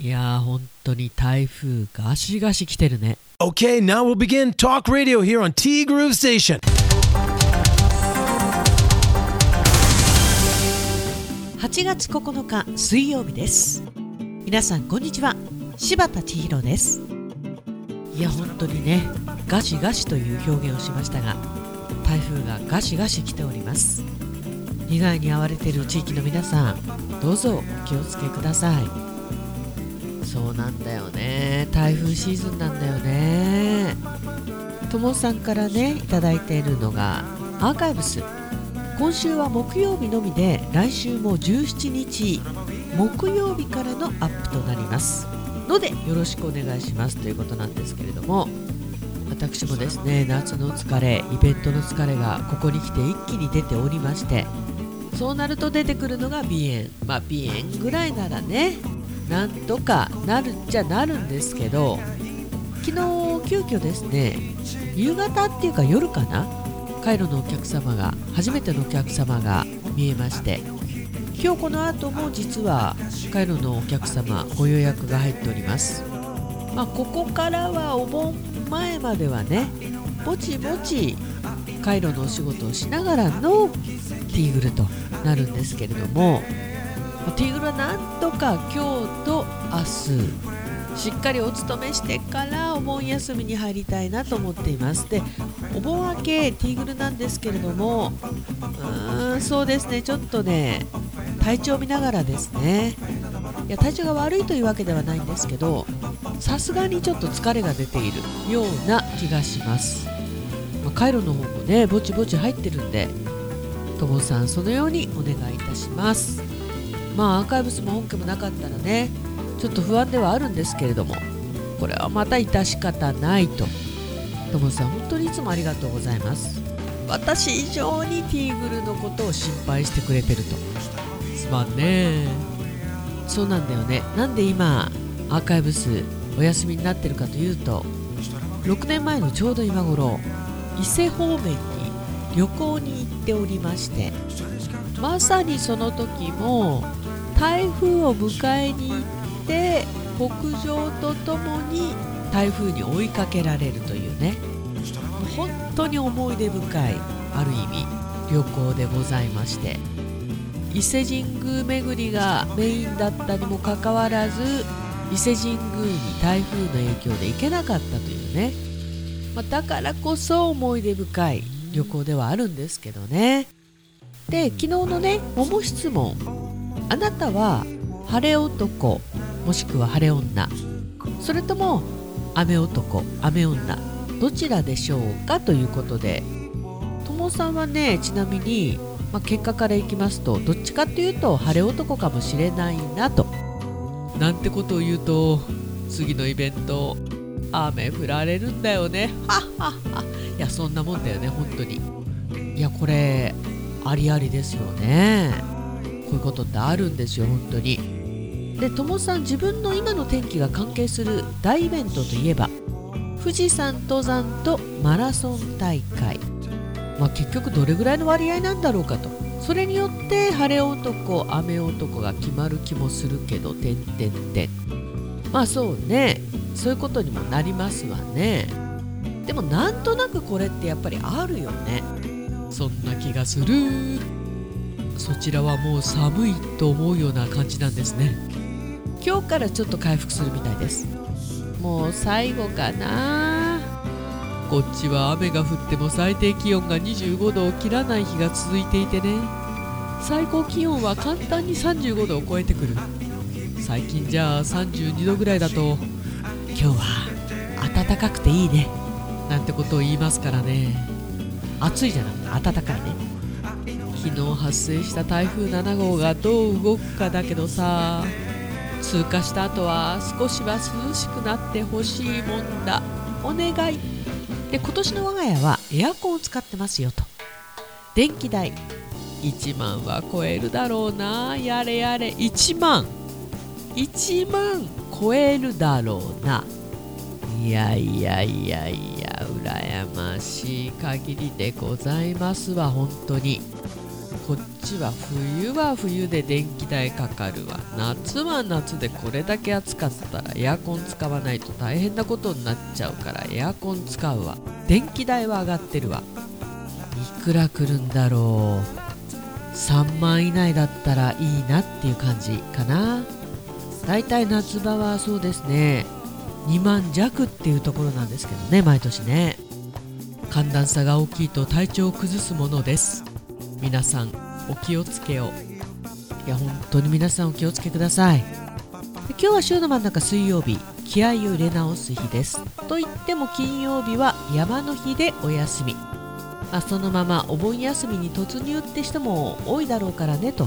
いやー本当に台風ガシガシ来てるね。Okay, now we'll begin Talk Radio here on T Groove Station. 8月9日水曜日です。皆さんこんにちは。柴田千尋です。いや本当にねガシガシという表現をしましたが台風がガシガシ来ております。被害に遭われている地域の皆さんどうぞお気をつけくださいそうなんだよね。台風シーズンなんだよね。ともさんからねいただいているのがアーカイブス。今週は木曜日のみで来週も17日木曜日からのアップとなります。のでよろしくお願いします。ということなんですけれども私もですね夏の疲れイベントの疲れがここに来て一気に出ておりましてそうなると出てくるのが鼻炎。まあ鼻炎ぐらいならねなんとかなるっちゃなるんですけど昨日急遽ですね夕方っていうか夜かなカイロのお客様が初めてのお客様が見えまして今日この後も実はカイロのお客様ご予約が入っております。まあここからはお盆前まではねぼちぼちカイロのお仕事をしながらのティーグルとなるんですけれどもティーグルなんとか今日と明日。しっかりお勤めしてからお盆休みに入りたいなと思っています。でお盆明けティーグルなんですけれどもうーんそうですね。ちょっとね体調を見ながらですね。いや体調が悪いというわけではないんですけどさすがにちょっと疲れが出ているような気がします、まあ、カイロの方もねぼちぼち入ってるんでともさんそのようにお願いいたします。まあアーカイブスも本家もなかったらねちょっと不安ではあるんですけれどもこれはまた致し方ないと。ともさん本当にいつもありがとうございます。私以上にティーグルのことを心配してくれてると。すまんね。そうなんだよね。なんで今アーカイブスお休みになってるかというと6年前のちょうど今頃伊勢方面に旅行に行っておりましてまさにその時も台風を迎えに行って北上とともに台風に追いかけられるというね。本当に思い出深いある意味旅行でございまして。伊勢神宮巡りがメインだったにもかかわらず伊勢神宮に台風の影響で行けなかったというね、まあ、だからこそ思い出深い旅行ではあるんですけどね。で昨日のね桃質問。あなたは晴れ男もしくは晴れ女それとも雨男雨女どちらでしょうか？ということでともさんはねちなみに、まあ、結果からいきますとどっちかっていうと晴れ男かもしれないなと。なんてことを言うと次のイベント雨降られるんだよね。はっはっはいやそんなもんだよね本当に。いやこれありありですよね。こういうことってあるんですよ本当に。でともさん自分の今の天気が関係する大イベントといえば富士山登山とマラソン大会。まあ結局どれぐらいの割合なんだろうかと。それによって晴れ男雨男が決まる気もするけど点々点。まあそうね。そういうことにもなりますわね。でもなんとなくこれってやっぱりあるよね。そんな気がする。そちらはもう寒いと思うような感じなんですね。今日からちょっと回復するみたいです。もう最後かな。こっちは雨が降っても最低気温が25度を切らない日が続いていてね。最高気温は簡単に35度を超えてくる。最近じゃあ32度ぐらいだと今日は暖かくていいね。なんてことを言いますからね。暑いじゃなくて暖かいね昨日発生した台風7号がどう動くかだけどさ通過した後は少しは涼しくなってほしいもんだ。お願い。で今年の我が家はエアコンを使ってますよと。電気代1万は超えるだろうな。やれやれ。1万。1万超えるだろうな。いやいやいやいや羨ましい限りでございますわ本当に。こっちは冬は冬で電気代かかるわ。夏は夏でこれだけ暑かったらエアコン使わないと大変なことになっちゃうからエアコン使うわ。電気代は上がってるわ。いくら来るんだろう。3万以内だったらいいなっていう感じかな。だいたい夏場はそうですね。2万弱っていうところなんですけどね毎年ね。寒暖差が大きいと体調を崩すものです。皆さんお気をつけを。いや本当に皆さんお気をつけください。今日は週の真ん中水曜日気合を入れ直す日です。と言っても金曜日は山の日でお休み、まあ、そのままお盆休みに突入って人も多いだろうからねと。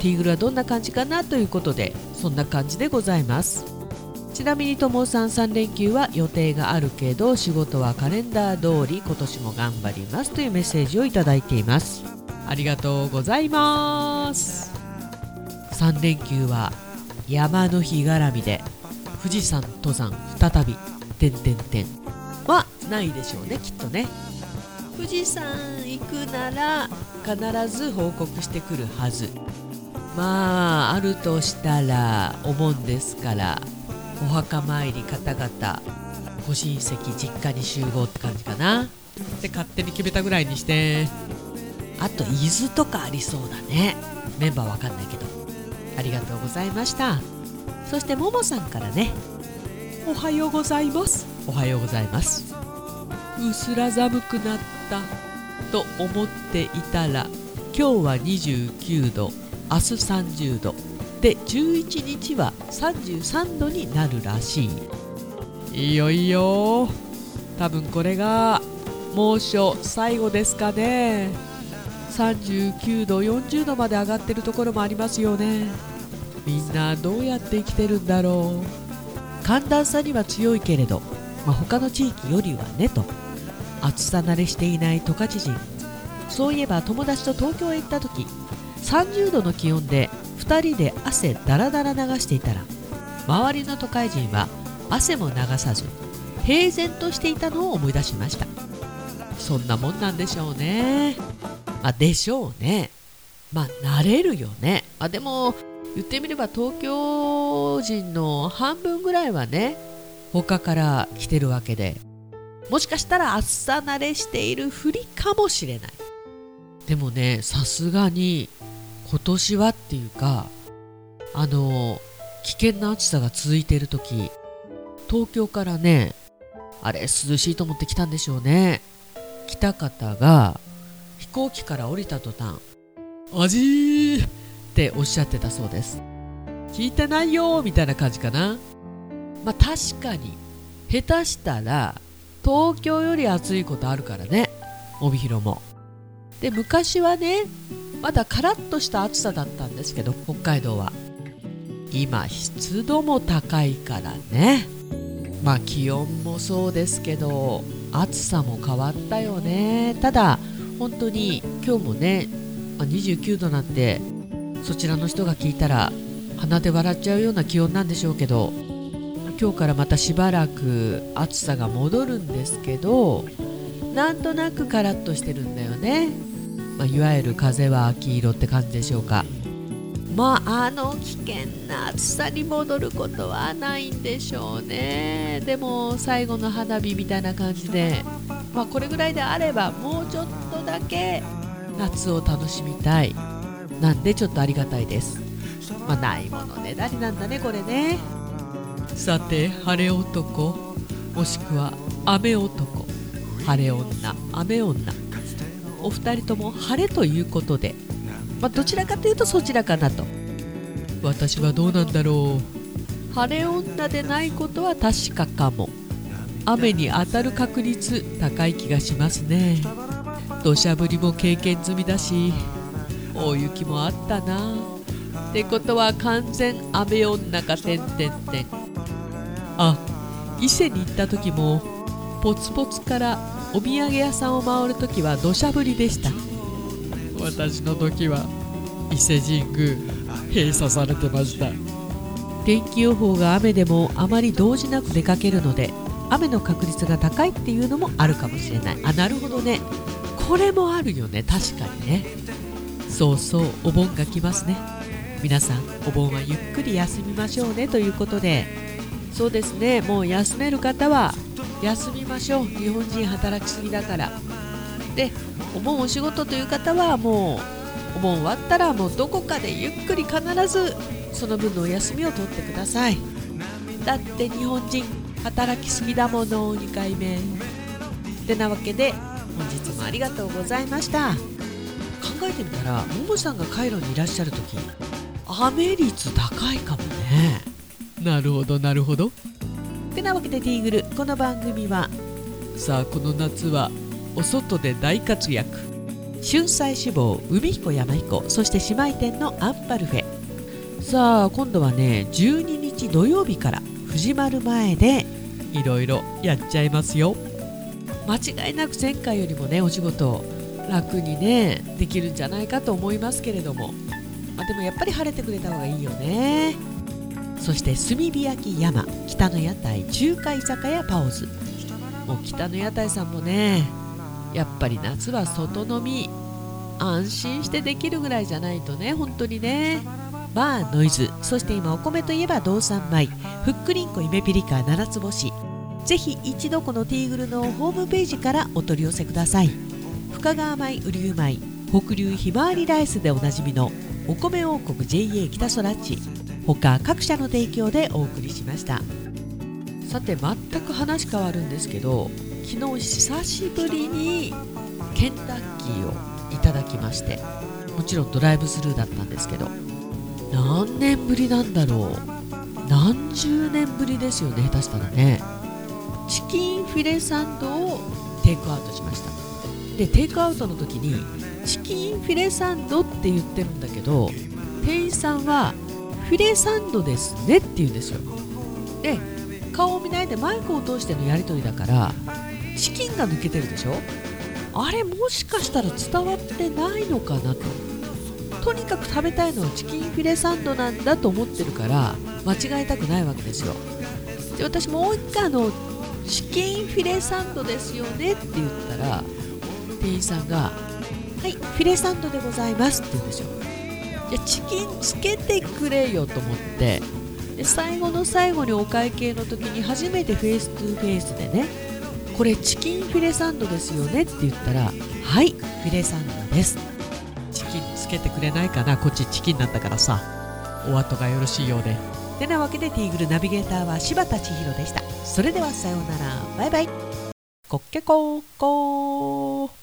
ティーグルはどんな感じかなということでそんな感じでございます。ちなみにともさん3連休は予定があるけど仕事はカレンダー通り今年も頑張りますというメッセージをいただいています。ありがとうございます。3連休は山の日絡みで富士山登山再び点々点はないでしょうねきっとね。富士山行くなら必ず報告してくるはず。まああるとしたらお盆ですからお墓参り方々ご親戚実家に集合って感じかな。で勝手に決めたぐらいにして。あと伊豆とかありそうだね。メンバーわかんないけど。ありがとうございました。そしてももさんからね。おはようございます。おはようございます。うすら寒くなった。と思っていたら今日は29度明日30度で11日は33度になるらしい。いよいよ多分これが猛暑最後ですかね。39度40度まで上がってるところもありますよね。みんなどうやって生きてるんだろう。寒暖差には強いけれど、まあ、他の地域よりはねと。暑さ慣れしていない十勝人そういえば友達と東京へ行った時30度の気温で2人で汗だらだら流していたら周りの都会人は汗も流さず平然としていたのを思い出しました。そんなもんなんでしょうね。あでしょうね。まあ慣れるよね。あでも言ってみれば東京人の半分ぐらいはね他から来てるわけでもしかしたら暑さ慣れしているふりかもしれない。でもねさすがに今年はっていうかあの危険な暑さが続いている時東京からねあれ涼しいと思って来たんでしょうね。来た方が飛行機から降りた途端「味ー!」っておっしゃってたそうです。聞いてないよみたいな感じかな。まあ確かに下手したら東京より暑いことあるからね帯広も。で昔はねまだカラッとした暑さだったんですけど北海道は。今湿度も高いからね。まあ気温もそうですけど暑さも変わったよね。ただ本当に今日もね29度なんてそちらの人が聞いたら鼻で笑っちゃうような気温なんでしょうけど今日からまたしばらく暑さが戻るんですけどなんとなくカラッとしてるんだよね。まあ、いわゆる風は秋色って感じでしょうか。まああの危険な暑さに戻ることはないんでしょうね。でも最後の花火みたいな感じで、まあ、これぐらいであればもうちょっとだけ夏を楽しみたい。なんでちょっとありがたいです。まあないものね。だりなんだねこれね。さて晴れ男もしくは雨男。晴れ女雨女お二人とも晴れということで、まあ、どちらかというとそちらかなと。私はどうなんだろう。晴れ女でないことは確かかも。雨に当たる確率高い気がしますね。土砂降りも経験済みだし大雪もあったな。ってことは完全雨女かてんてんてん。あ伊勢に行った時もポツポツからお土産屋さんを回る時は土砂降りでした。私の時は伊勢神宮閉鎖されてました。天気予報が雨でもあまり動じなく出かけるので雨の確率が高いっていうのもあるかもしれない。あなるほどね。これもあるよね。確かにね。そうそうお盆が来ますね。皆さんお盆はゆっくり休みましょうね。ということでそうですね。もう休める方は休みましょう。日本人働きすぎだから。でお盆お仕事という方はもうお盆終わったらもうどこかでゆっくり必ずその分のお休みを取ってください。だって日本人働きすぎだもの2回目。ってなわけで本日もありがとうございました。考えてみたらももさんがカイロにいらっしゃる時雨率高いかもね。なるほどなるほど。てなわけでティーグルこの番組はさあこの夏はお外で大活躍。春菜志望海彦山彦そして姉妹店のアンパルフェ。さあ今度はね12日土曜日から藤丸前でいろいろやっちゃいますよ。間違いなく前回よりもねお仕事楽にねできるんじゃないかと思いますけれども、まあ、でもやっぱり晴れてくれた方がいいよねそして炭火焼き山北の屋台中華居酒屋パオズ。もう北の屋台さんもねやっぱり夏は外飲み安心してできるぐらいじゃないとね本当にね。バーノイズそして今お米といえば道産米ふっくりんこ夢ピリカ七つ星。ぜひ一度このティーグルのホームページからお取り寄せください。深川米雨竜米北流ひまわりライスでおなじみのお米王国 JA 北空地他各社の提供でお送りしました。さて全く話変わるんですけど昨日久しぶりにケンタッキーをいただきましてもちろんドライブスルーだったんですけど何年ぶりなんだろう。何十年ぶりですよね下手したらね。チキンフィレサンドをテイクアウトしました。でテイクアウトの時にチキンフィレサンドって言ってるんだけど店員さんはフィレサンドですねって言うんですよ。で顔を見ないでマイクを通してのやり取りだからチキンが抜けてるでしょ？あれもしかしたら伝わってないのかなと。とにかく食べたいのはチキンフィレサンドなんだと思ってるから間違えたくないわけですよ。で私もう一回あのチキンフィレサンドですよねって言ったら店員さんが「はいフィレサンドでございます」って言うんですよ。じゃチキンつけてくれよと思って。で最後の最後にお会計の時に初めて face to face でねこれチキンフィレサンドですよねって言ったらはいフィレサンドです。チキンつけてくれないかな？こっちチキンなんだからさ。お後がよろしいようで。てなわけでティーグルナビゲーターは柴田千尋でした。それではさようなら。バイバイ。こっけこーこー。